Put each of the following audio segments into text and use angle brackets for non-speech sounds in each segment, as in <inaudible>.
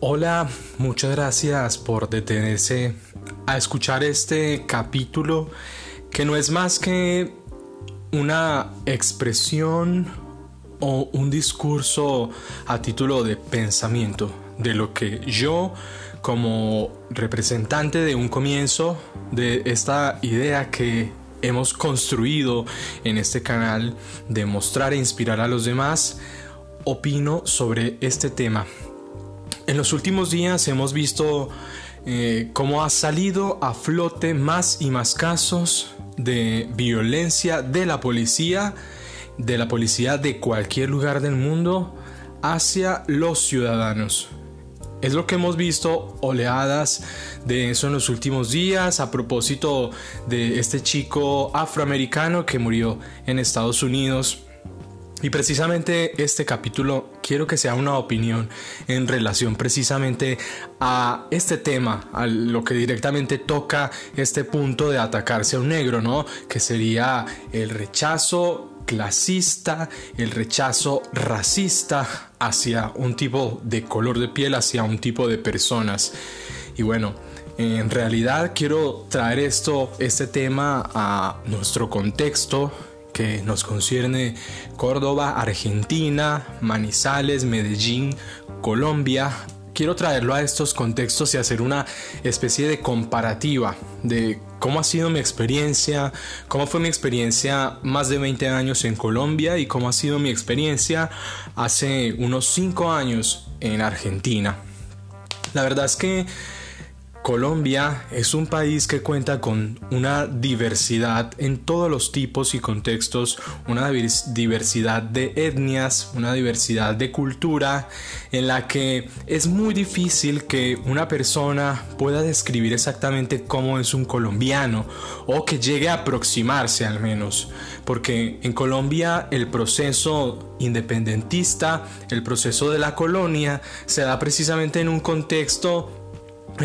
Hola, muchas gracias por detenerse a escuchar este capítulo que no es más que una expresión o un discurso a título de pensamiento de lo que yo como representante de un comienzo de esta idea que hemos construido en este canal de mostrar e inspirar a los demás, opino sobre este tema en los últimos días hemos visto eh, cómo ha salido a flote más y más casos de violencia de la policía, de la policía de cualquier lugar del mundo, hacia los ciudadanos. Es lo que hemos visto oleadas de eso en los últimos días a propósito de este chico afroamericano que murió en Estados Unidos y precisamente este capítulo quiero que sea una opinión en relación precisamente a este tema, a lo que directamente toca este punto de atacarse a un negro, ¿no? Que sería el rechazo clasista, el rechazo racista hacia un tipo de color de piel, hacia un tipo de personas. Y bueno, en realidad quiero traer esto, este tema a nuestro contexto que nos concierne Córdoba, Argentina, Manizales, Medellín, Colombia. Quiero traerlo a estos contextos y hacer una especie de comparativa de cómo ha sido mi experiencia, cómo fue mi experiencia más de 20 años en Colombia y cómo ha sido mi experiencia hace unos 5 años en Argentina. La verdad es que Colombia es un país que cuenta con una diversidad en todos los tipos y contextos, una diversidad de etnias, una diversidad de cultura, en la que es muy difícil que una persona pueda describir exactamente cómo es un colombiano o que llegue a aproximarse al menos, porque en Colombia el proceso independentista, el proceso de la colonia, se da precisamente en un contexto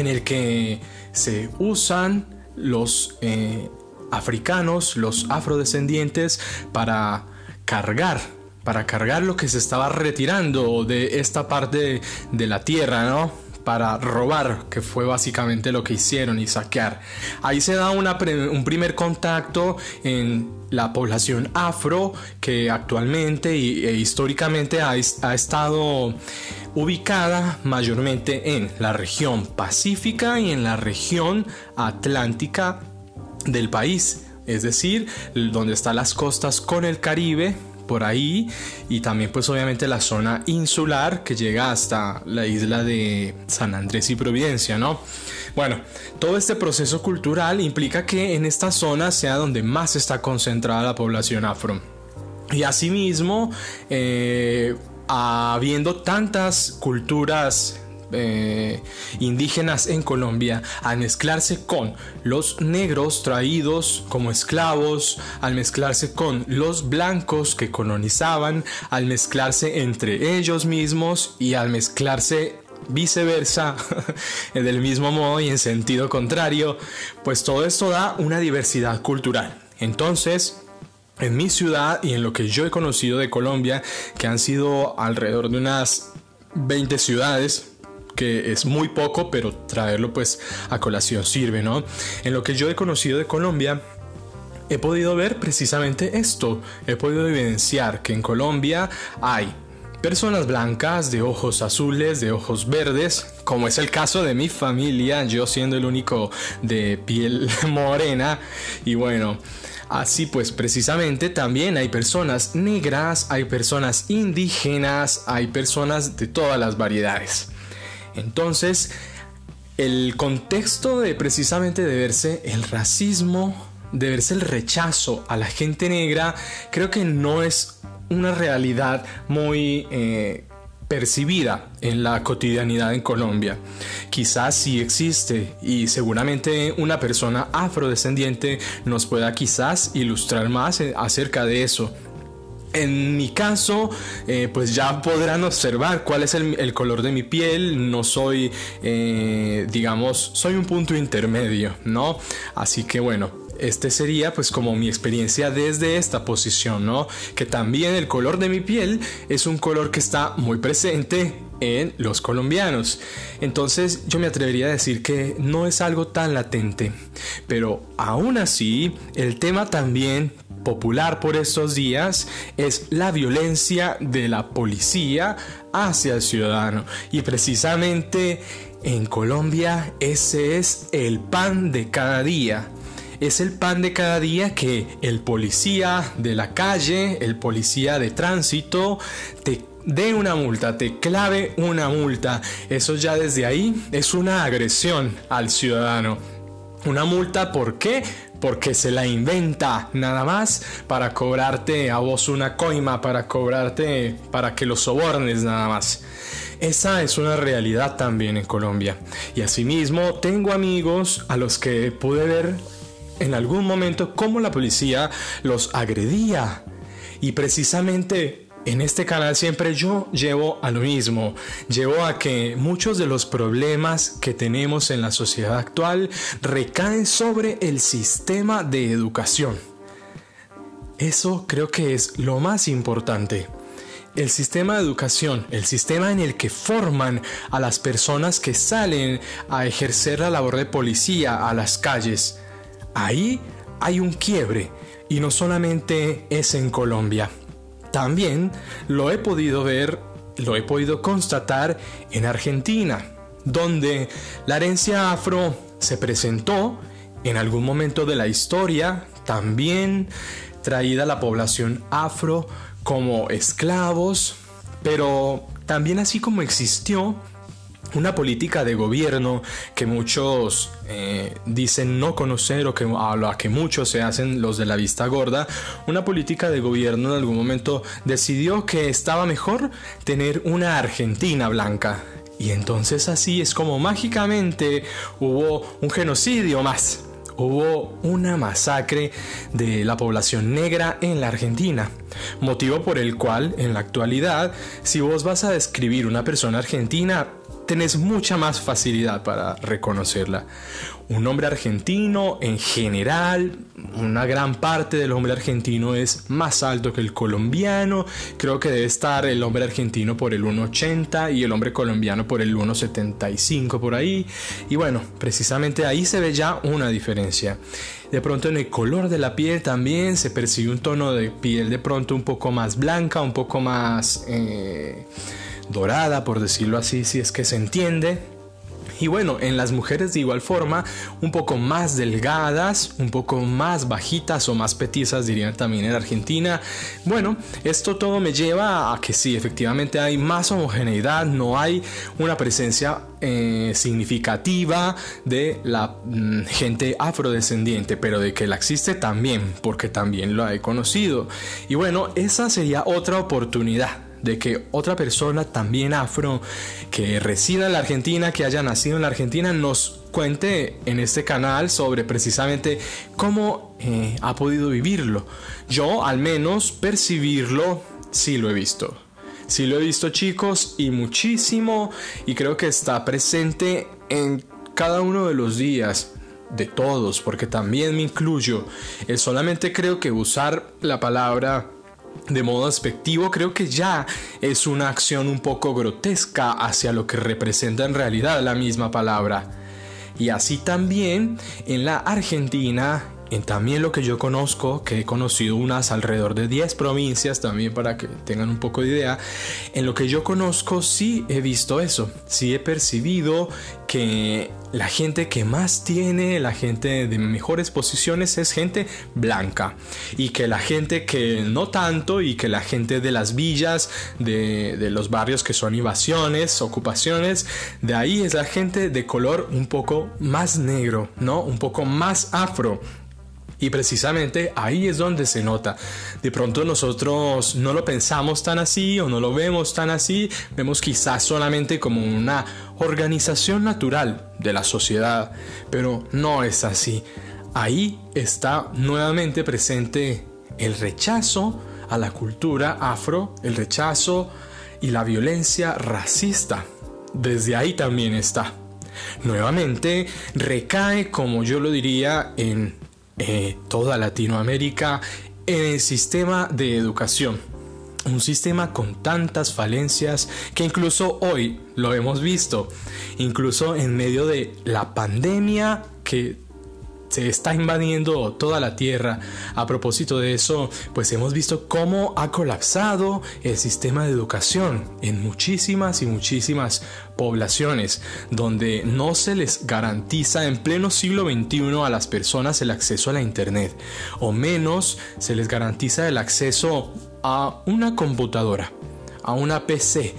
en el que se usan los eh, africanos, los afrodescendientes, para cargar, para cargar lo que se estaba retirando de esta parte de la tierra, ¿no? Para robar, que fue básicamente lo que hicieron y saquear. Ahí se da un primer contacto en la población afro que actualmente e históricamente ha, ha estado ubicada mayormente en la región pacífica y en la región atlántica del país, es decir, donde están las costas con el Caribe, por ahí y también pues obviamente la zona insular que llega hasta la isla de San Andrés y Providencia, ¿no? Bueno, todo este proceso cultural implica que en esta zona sea donde más está concentrada la población afro. Y asimismo, eh, habiendo tantas culturas eh, indígenas en Colombia al mezclarse con los negros traídos como esclavos, al mezclarse con los blancos que colonizaban, al mezclarse entre ellos mismos y al mezclarse viceversa, <laughs> del mismo modo y en sentido contrario, pues todo esto da una diversidad cultural. Entonces, en mi ciudad y en lo que yo he conocido de Colombia, que han sido alrededor de unas 20 ciudades, que es muy poco, pero traerlo pues a colación sirve, ¿no? En lo que yo he conocido de Colombia, he podido ver precisamente esto, he podido evidenciar que en Colombia hay personas blancas, de ojos azules, de ojos verdes, como es el caso de mi familia, yo siendo el único de piel <laughs> morena, y bueno, Así pues, precisamente también hay personas negras, hay personas indígenas, hay personas de todas las variedades. Entonces, el contexto de precisamente de verse el racismo, de verse el rechazo a la gente negra, creo que no es una realidad muy eh, percibida en la cotidianidad en Colombia. Quizás sí existe y seguramente una persona afrodescendiente nos pueda quizás ilustrar más eh, acerca de eso. En mi caso, eh, pues ya podrán observar cuál es el, color de mi piel. No soy, eh, digamos, soy un punto intermedio, ¿no? Así que bueno, este sería pues como mi experiencia desde esta posición, ¿no? Que también el color de mi piel es un color que está muy presente en los colombianos. Entonces yo me atrevería a decir que no es algo tan latente, pero aún así el tema también popular por estos días es la violencia de la policía hacia el ciudadano y precisamente en Colombia ese es el pan de cada día es el pan de cada día que el policía de la calle, el policía de tránsito, te dé una multa, te clave una multa. Eso ya desde ahí es una agresión al ciudadano. Una multa, ¿por qué? Porque se la inventa nada más para cobrarte a vos una coima, para cobrarte, para que lo sobornes nada más. Esa es una realidad también en Colombia. Y asimismo tengo amigos a los que pude ver en algún momento cómo la policía los agredía. Y precisamente en este canal siempre yo llevo a lo mismo, llevo a que muchos de los problemas que tenemos en la sociedad actual recaen sobre el sistema de educación. Eso creo que es lo más importante. El sistema de educación, el sistema en el que forman a las personas que salen a ejercer la labor de policía a las calles, Ahí hay un quiebre y no solamente es en Colombia. También lo he podido ver, lo he podido constatar en Argentina, donde la herencia afro se presentó en algún momento de la historia, también traída la población afro como esclavos, pero también así como existió una política de gobierno que muchos eh, dicen no conocer o que a la que muchos se hacen los de la vista gorda, una política de gobierno en algún momento decidió que estaba mejor tener una Argentina blanca. Y entonces así es como mágicamente hubo un genocidio más. Hubo una masacre de la población negra en la Argentina, motivo por el cual en la actualidad, si vos vas a describir una persona argentina, tenés mucha más facilidad para reconocerla. Un hombre argentino, en general, una gran parte del hombre argentino es más alto que el colombiano. Creo que debe estar el hombre argentino por el 1,80 y el hombre colombiano por el 1,75 por ahí. Y bueno, precisamente ahí se ve ya una diferencia. De pronto en el color de la piel también se percibe un tono de piel de pronto un poco más blanca, un poco más... Eh, dorada, por decirlo así, si es que se entiende. Y bueno, en las mujeres de igual forma, un poco más delgadas, un poco más bajitas o más petizas, dirían también en Argentina. Bueno, esto todo me lleva a que sí, efectivamente hay más homogeneidad, no hay una presencia eh, significativa de la mm, gente afrodescendiente, pero de que la existe también, porque también lo he conocido. Y bueno, esa sería otra oportunidad de que otra persona también afro que resida en la Argentina, que haya nacido en la Argentina, nos cuente en este canal sobre precisamente cómo eh, ha podido vivirlo. Yo al menos percibirlo sí lo he visto. Sí lo he visto chicos y muchísimo y creo que está presente en cada uno de los días de todos porque también me incluyo. Eh, solamente creo que usar la palabra de modo aspectivo, creo que ya es una acción un poco grotesca hacia lo que representa en realidad la misma palabra. Y así también en la Argentina en también lo que yo conozco, que he conocido unas alrededor de 10 provincias también para que tengan un poco de idea, en lo que yo conozco sí he visto eso, sí he percibido que la gente que más tiene, la gente de mejores posiciones es gente blanca y que la gente que no tanto y que la gente de las villas, de, de los barrios que son invasiones, ocupaciones, de ahí es la gente de color un poco más negro, ¿no? Un poco más afro y precisamente ahí es donde se nota. De pronto nosotros no lo pensamos tan así o no lo vemos tan así, vemos quizás solamente como una organización natural de la sociedad, pero no es así. Ahí está nuevamente presente el rechazo a la cultura afro, el rechazo y la violencia racista. Desde ahí también está. Nuevamente recae, como yo lo diría, en eh, toda Latinoamérica en el sistema de educación. un sistema con tantas falencias que incluso hoy lo hemos visto, incluso en medio de la pandemia que se está invadiendo toda la tierra. A propósito de eso, pues hemos visto cómo ha colapsado el sistema de educación en muchísimas y muchísimas poblaciones, donde no se les garantiza en pleno siglo XXI a las personas el acceso a la Internet, o menos se les garantiza el acceso a una computadora, a una PC,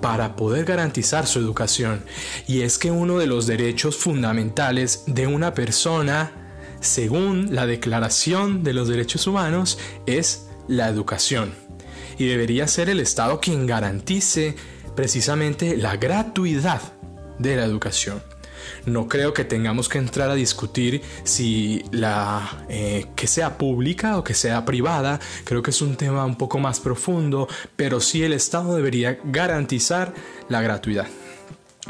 para poder garantizar su educación. Y es que uno de los derechos fundamentales de una persona, según la Declaración de los Derechos Humanos, es la educación. Y debería ser el Estado quien garantice precisamente la gratuidad de la educación. No creo que tengamos que entrar a discutir si la eh, que sea pública o que sea privada. Creo que es un tema un poco más profundo, pero sí el Estado debería garantizar la gratuidad.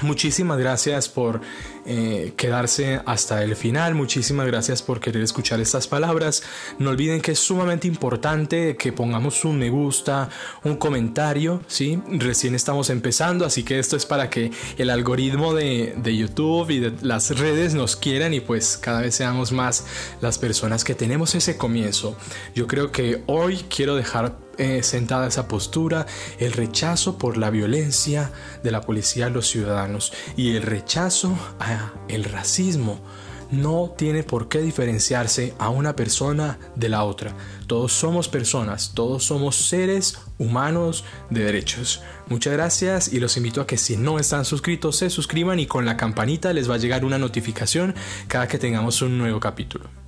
Muchísimas gracias por eh, quedarse hasta el final. Muchísimas gracias por querer escuchar estas palabras. No olviden que es sumamente importante que pongamos un me gusta, un comentario. ¿sí? Recién estamos empezando, así que esto es para que el algoritmo de, de YouTube y de las redes nos quieran y pues cada vez seamos más las personas que tenemos ese comienzo. Yo creo que hoy quiero dejar eh, sentada esa postura, el rechazo por la violencia de la policía a los ciudadanos y el rechazo a el racismo no tiene por qué diferenciarse a una persona de la otra. Todos somos personas, todos somos seres humanos de derechos. Muchas gracias y los invito a que si no están suscritos se suscriban y con la campanita les va a llegar una notificación cada que tengamos un nuevo capítulo.